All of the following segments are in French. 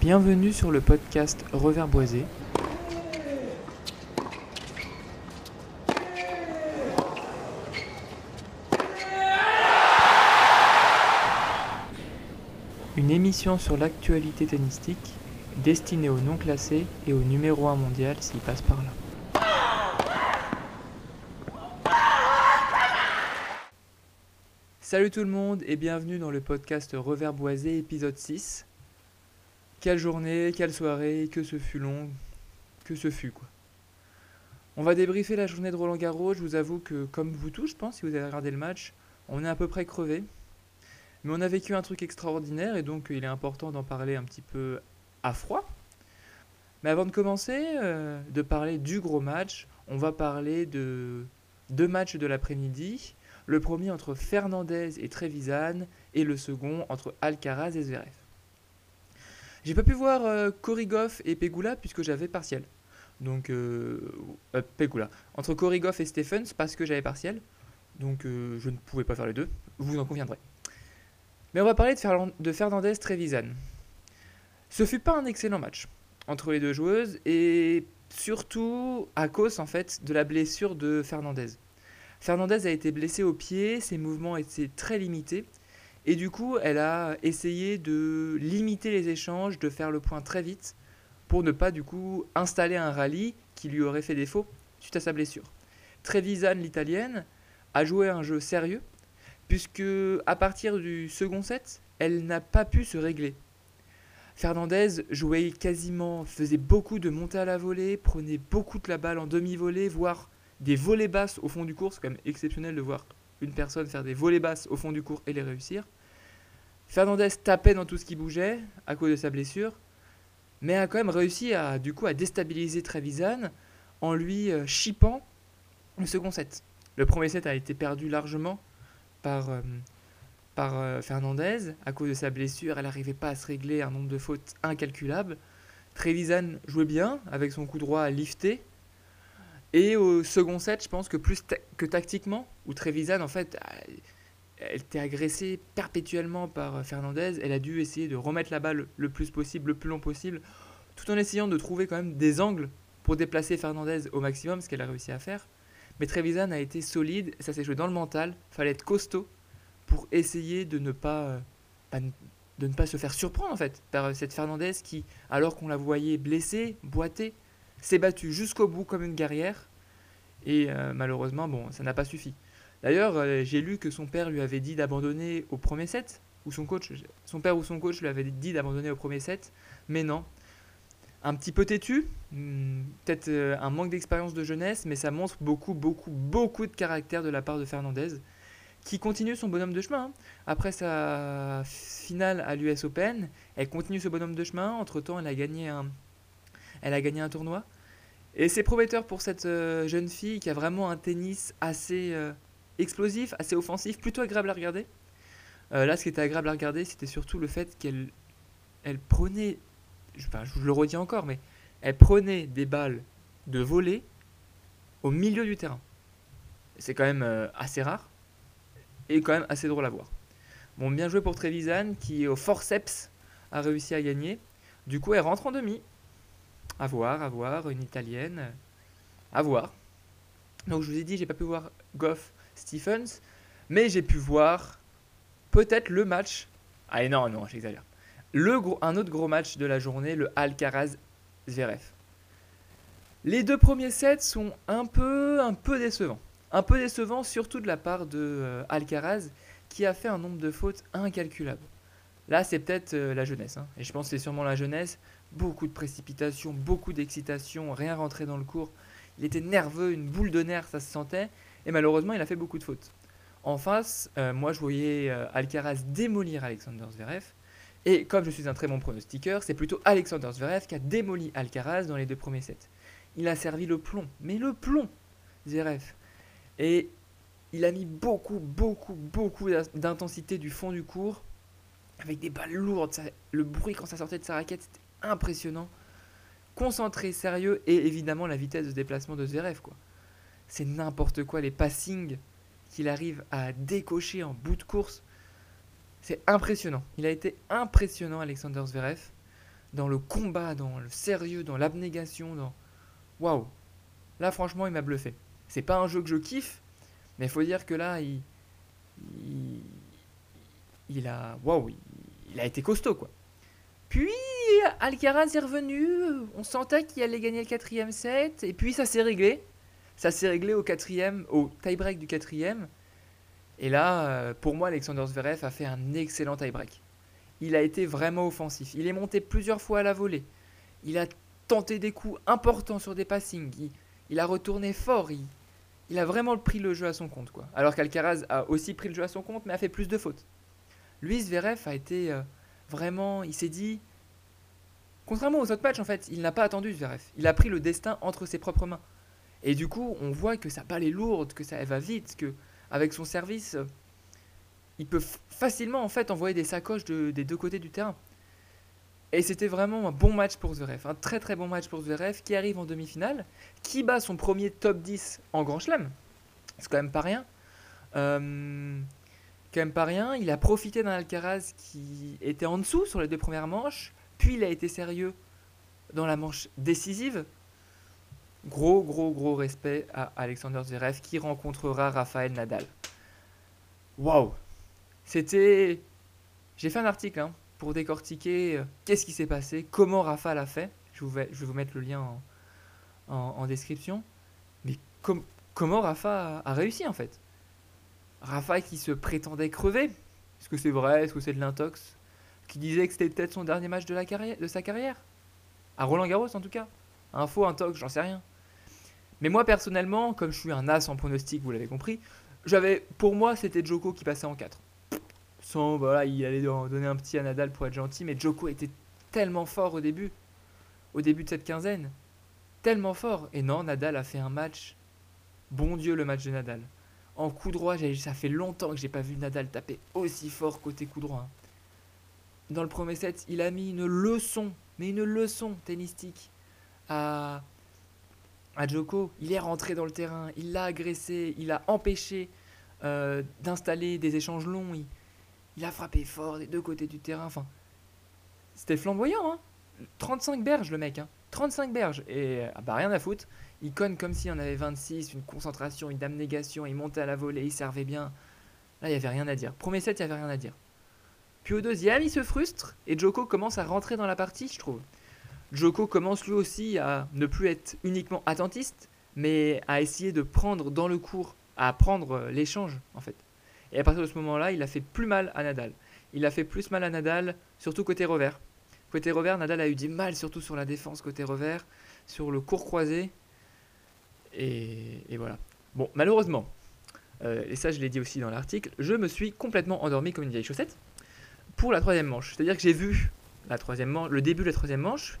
Bienvenue sur le podcast Revers Boisé. Une émission sur l'actualité tennistique destinée aux non classés et au numéro 1 mondial s'il passe par là. Salut tout le monde et bienvenue dans le podcast Revers Boisé épisode 6. Quelle journée, quelle soirée, que ce fut long, que ce fut quoi. On va débriefer la journée de Roland Garros. Je vous avoue que, comme vous tous, je pense, si vous avez regardé le match, on est à peu près crevé. Mais on a vécu un truc extraordinaire et donc il est important d'en parler un petit peu à froid. Mais avant de commencer, euh, de parler du gros match, on va parler de deux matchs de l'après-midi. Le premier entre Fernandez et Trevisan et le second entre Alcaraz et Zverev. J'ai pas pu voir euh, Korigov et Pegula puisque j'avais partiel. Donc, euh, euh, Pegula. Entre Korigov et Stephens parce que j'avais partiel. Donc, euh, je ne pouvais pas faire les deux. Vous en conviendrez. Mais on va parler de, Ferland- de Fernandez Trevisan. Ce fut pas un excellent match entre les deux joueuses et surtout à cause en fait de la blessure de Fernandez. Fernandez a été blessée au pied, ses mouvements étaient très limités et du coup elle a essayé de limiter les échanges, de faire le point très vite pour ne pas du coup installer un rallye qui lui aurait fait défaut suite à sa blessure. Trevisan, l'italienne, a joué un jeu sérieux puisque à partir du second set, elle n'a pas pu se régler. Fernandez jouait quasiment, faisait beaucoup de montées à la volée, prenait beaucoup de la balle en demi-volée, voire des volées basses au fond du cours. C'est quand même exceptionnel de voir une personne faire des volées basses au fond du cours et les réussir. Fernandez tapait dans tout ce qui bougeait à cause de sa blessure, mais a quand même réussi à, du coup, à déstabiliser Trevisan en lui euh, chippant le second set. Le premier set a été perdu largement par, euh, euh, Fernandez à cause de sa blessure. Elle n'arrivait pas à se régler un nombre de fautes incalculable. Trevisan jouait bien avec son coup droit lifté. Et au second set, je pense que plus que tactiquement, où Trevisan en fait, elle était agressée perpétuellement par euh, Fernandez. Elle a dû essayer de remettre la balle le plus possible, le plus long possible, tout en essayant de trouver quand même des angles pour déplacer Fernandez au maximum, ce qu'elle a réussi à faire. Mais Trevisan a été solide, ça s'est joué dans le mental, fallait être costaud pour essayer de ne pas, euh, bah, de ne pas se faire surprendre en fait par euh, cette Fernandez qui, alors qu'on la voyait blessée, boitée, s'est battue jusqu'au bout comme une guerrière. Et malheureusement, bon, ça n'a pas suffi. D'ailleurs, euh, j'ai lu que son père lui avait dit d'abandonner au premier set, ou son coach, père ou son coach lui avait dit d'abandonner au premier set, mais non. Un petit peu têtu, hmm, peut-être euh, un manque d'expérience de jeunesse, mais ça montre beaucoup, beaucoup, beaucoup de caractère de la part de Fernandez, qui continue son bonhomme de chemin. hein. Après sa finale à l'US Open, elle continue ce bonhomme de chemin. Entre-temps, elle a gagné un, elle a gagné un tournoi. Et c'est prometteur pour cette euh, jeune fille qui a vraiment un tennis assez explosif, assez offensif, plutôt agréable à regarder. Euh, là, ce qui était agréable à regarder, c'était surtout le fait qu'elle elle prenait, je, le redis encore, mais elle prenait des balles de volée au milieu du terrain. C'est quand même euh, assez rare et quand même assez drôle à voir. Bon, bien joué pour Trevisan qui, au forceps, a réussi à gagner. Du coup, elle rentre en demi. À voir, à voir, une italienne. À voir. Donc, je vous ai dit, j'ai pas pu voir Goff Stephens, mais j'ai pu voir peut-être le match. Ah non, non, j'exagère. Le gros, un autre gros match de la journée, le Alcaraz Zverev. Les deux premiers sets sont un peu, un peu décevants. Un peu décevants, surtout de la part de euh, Alcaraz, qui a fait un nombre de fautes incalculable. Là, c'est peut-être euh, la jeunesse, hein, et je pense que c'est sûrement la jeunesse. Beaucoup de précipitation, beaucoup d'excitation, rien rentré dans le cours. Il était nerveux, une boule de nerfs, ça se sentait, et malheureusement, il a fait beaucoup de fautes. En face, euh, moi, je voyais euh, Alcaraz démolir Alexander Zverev, et comme je suis un très bon pronostiqueur, c'est plutôt Alexander Zverev qui a démoli Alcaraz dans les deux premiers sets. Il a servi le plomb, mais le plomb, Zverev. Et il a mis beaucoup, beaucoup, beaucoup d'in- d'intensité du fond du cours, avec des balles lourdes. le bruit quand ça sortait de sa raquette, c'était impressionnant. Concentré, sérieux, et évidemment la vitesse de déplacement de Zverev. C'est n'importe quoi, les passings qu'il arrive à décocher en bout de course. C'est impressionnant. Il a été impressionnant, Alexander Zverev. dans le combat, dans le sérieux, dans l'abnégation, dans... Waouh Là, franchement, il m'a bluffé. C'est pas un jeu que je kiffe, mais il faut dire que là, il... Il, a... Waouh il, a été costaud, quoi. Puis, Alcaraz est revenu, on sentait qu'il allait gagner le quatrième set, et puis ça s'est réglé. Ça s'est réglé au quatrième, au tie-break du quatrième. Et là, euh, pour moi, Alexander Zverev a fait un excellent tie-break. Il a été vraiment offensif. Il est monté plusieurs fois à la volée. Il a tenté des coups importants sur des passings. Il, a retourné fort. Il, a vraiment pris le jeu à son compte. Quoi. Alors qu'Alcaraz a aussi pris le jeu à son compte, mais a fait plus de fautes. Lui, Zverev a été euh, vraiment. Il s'est dit. Contrairement aux autres matchs, en fait, il n'a pas attendu Zverev. Il a pris le destin entre ses propres mains. Et du coup, on voit que sa balle est lourde, que ça va vite, que avec son service, il peut facilement en fait envoyer des sacoches des deux côtés du terrain. Et c'était vraiment un bon match pour Zverev, un très très bon match pour Zverev qui arrive en demi-finale, qui bat son premier top 10 en Grand Chelem. C'est quand même pas rien. Euh, quand même pas rien. Il a profité d'un Alcaraz qui était en dessous sur les deux premières manches, puis il a été sérieux dans la manche décisive. Gros, gros, gros respect à Alexander Zverev qui rencontrera Rafael Nadal. Waouh C'était. J'ai fait un article hein, pour décortiquer euh, qu'est-ce qui s'est passé, comment Rafa l'a fait. Je, vais, je vais vous mettre le lien en, description. Mais comment Rafa a, réussi en fait Rafa qui se prétendait crever. Est-ce que c'est vrai? Est-ce que c'est de l'intox? Qui disait que c'était peut-être son dernier match de, sa carrière? À Roland Garros en tout cas un faux, un tox, j'en sais rien. Mais moi personnellement, comme je suis un as en pronostic, vous l'avez compris, j'avais, pour moi, c'était Joko qui passait en 4. Sans, voilà, il allait donner un petit à Nadal pour être gentil, mais Joko était tellement fort au début, au début de cette quinzaine, tellement fort. Et non, Nadal a fait un match, bon Dieu le match de Nadal. En coup droit, ça fait longtemps que j'ai pas vu Nadal taper aussi fort côté coup droit. Dans le premier set, il a mis une leçon, mais une leçon tennistique à, à Joko. Il est rentré dans le terrain, il l'a agressé, il a empêché euh, d'installer des échanges longs. Il, a frappé fort des deux côtés du terrain. Enfin, c'était flamboyant. Hein 35 berges, le mec. Hein 35 berges. Et ah bah, rien à foutre. Il conne comme s'il en avait 26, une concentration, une abnégation. Il montait à la volée, il servait bien. Là, il n'y avait rien à dire. Premier set, il n'y avait rien à dire. Puis au deuxième, il se frustre et Joko commence à rentrer dans la partie, je trouve. Joko commence lui aussi à ne plus être uniquement attentiste, mais à essayer de prendre dans le cours, à prendre l'échange en fait. Et à partir de ce moment-là, il a fait plus mal à Nadal. Il a fait plus mal à Nadal, surtout côté revers. Côté revers, Nadal a eu du mal, surtout sur la défense côté revers, sur le court croisé. Et, voilà. Bon, malheureusement, euh, et ça je l'ai dit aussi dans l'article, je me suis complètement endormi comme une vieille chaussette pour la troisième manche. C'est-à-dire que j'ai vu la troisième manche, le début de la troisième manche,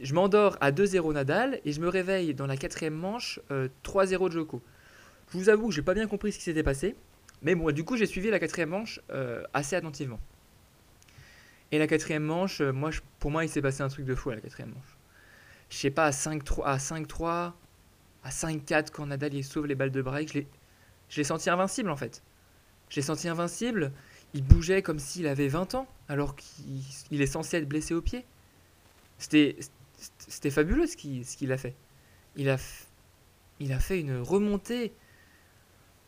je m'endors à 2-0 Nadal et je me réveille dans la quatrième manche 3-0 euh, Joko. Je vous avoue que j'ai pas bien compris ce qui s'était passé, mais bon, du coup j'ai suivi la quatrième manche euh, assez attentivement. Et la quatrième manche, euh, moi, pour moi, il s'est passé un truc de fou à la quatrième manche. Je sais pas, à 5-3, à 5-3, à 5-4, quand Nadal il sauve les balles de break, je l'ai senti invincible en fait. Je l'ai senti invincible, il bougeait comme s'il avait 20 ans, alors qu'il est censé être blessé au pied. C'était c'était fabuleux ce qu'il a fait. Il a, il a fait une remontée,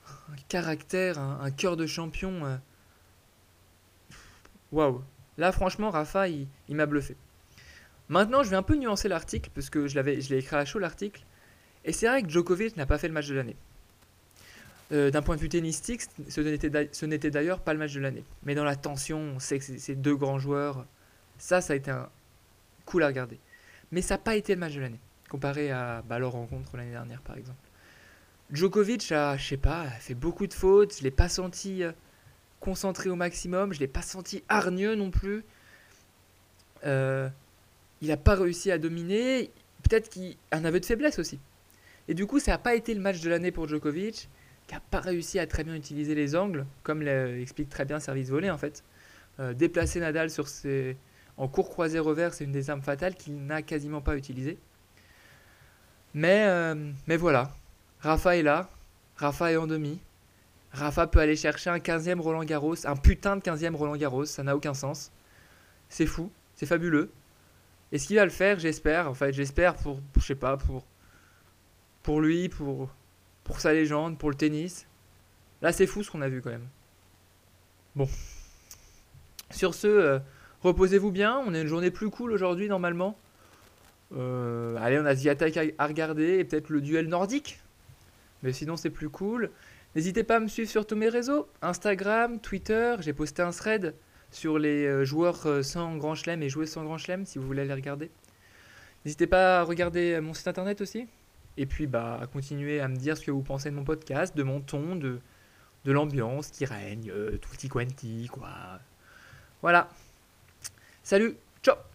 un caractère, un, cœur de champion. Euh. Waouh! Là, franchement, Rafa, il, m'a bluffé. Maintenant, je vais un peu nuancer l'article, parce que je l'ai écrit à chaud l'article. Et c'est vrai que Djokovic n'a pas fait le match de l'année. Euh, d'un point de vue tennistique, ce n'était d'ailleurs pas le match de l'année. Mais dans la tension, on sait que c'est deux grands joueurs. Ça, ça a été cool à regarder. Mais ça n'a pas été le match de l'année, comparé à bah, leur rencontre l'année dernière par exemple. Djokovic a, je sais pas, fait beaucoup de fautes, je l'ai pas senti euh, concentré au maximum, je l'ai pas senti hargneux non plus. Euh, il n'a pas réussi à dominer, peut-être qu'il a un aveu de faiblesse aussi. Et du coup, ça n'a pas été le match de l'année pour Djokovic, qui n'a pas réussi à très bien utiliser les angles, comme l'explique très bien Service Volé en fait. Euh, déplacer Nadal sur ses, en court croisé revers, c'est une des armes fatales qu'il n'a quasiment pas utilisées. Mais, euh, mais voilà, Rafa est là, Rafa est en demi. Rafa peut aller chercher un 15e Roland Garros, un putain de 15e Roland Garros, ça n'a aucun sens. C'est fou, c'est fabuleux. Est-ce qu'il va le faire J'espère. En fait, j'espère pour, je sais pas, pour, pour lui, pour, sa légende, pour le tennis. Là, c'est fou ce qu'on a vu quand même. Bon. Sur ce, euh, reposez-vous bien. On a une journée plus cool aujourd'hui normalement. Euh, allez, on a Attack à regarder et peut-être le duel nordique. Mais sinon, c'est plus cool. N'hésitez pas à me suivre sur tous mes réseaux Instagram, Twitter. J'ai posté un thread sur les euh, joueurs sans grand chelem et jouer sans grand chelem si vous voulez aller regarder. N'hésitez pas à regarder mon site internet aussi. Et puis, bah, à continuer à me dire ce que vous pensez de mon podcast, de mon ton, de, de l'ambiance qui règne, tout petit quanti, quoi. Voilà. Salut, ciao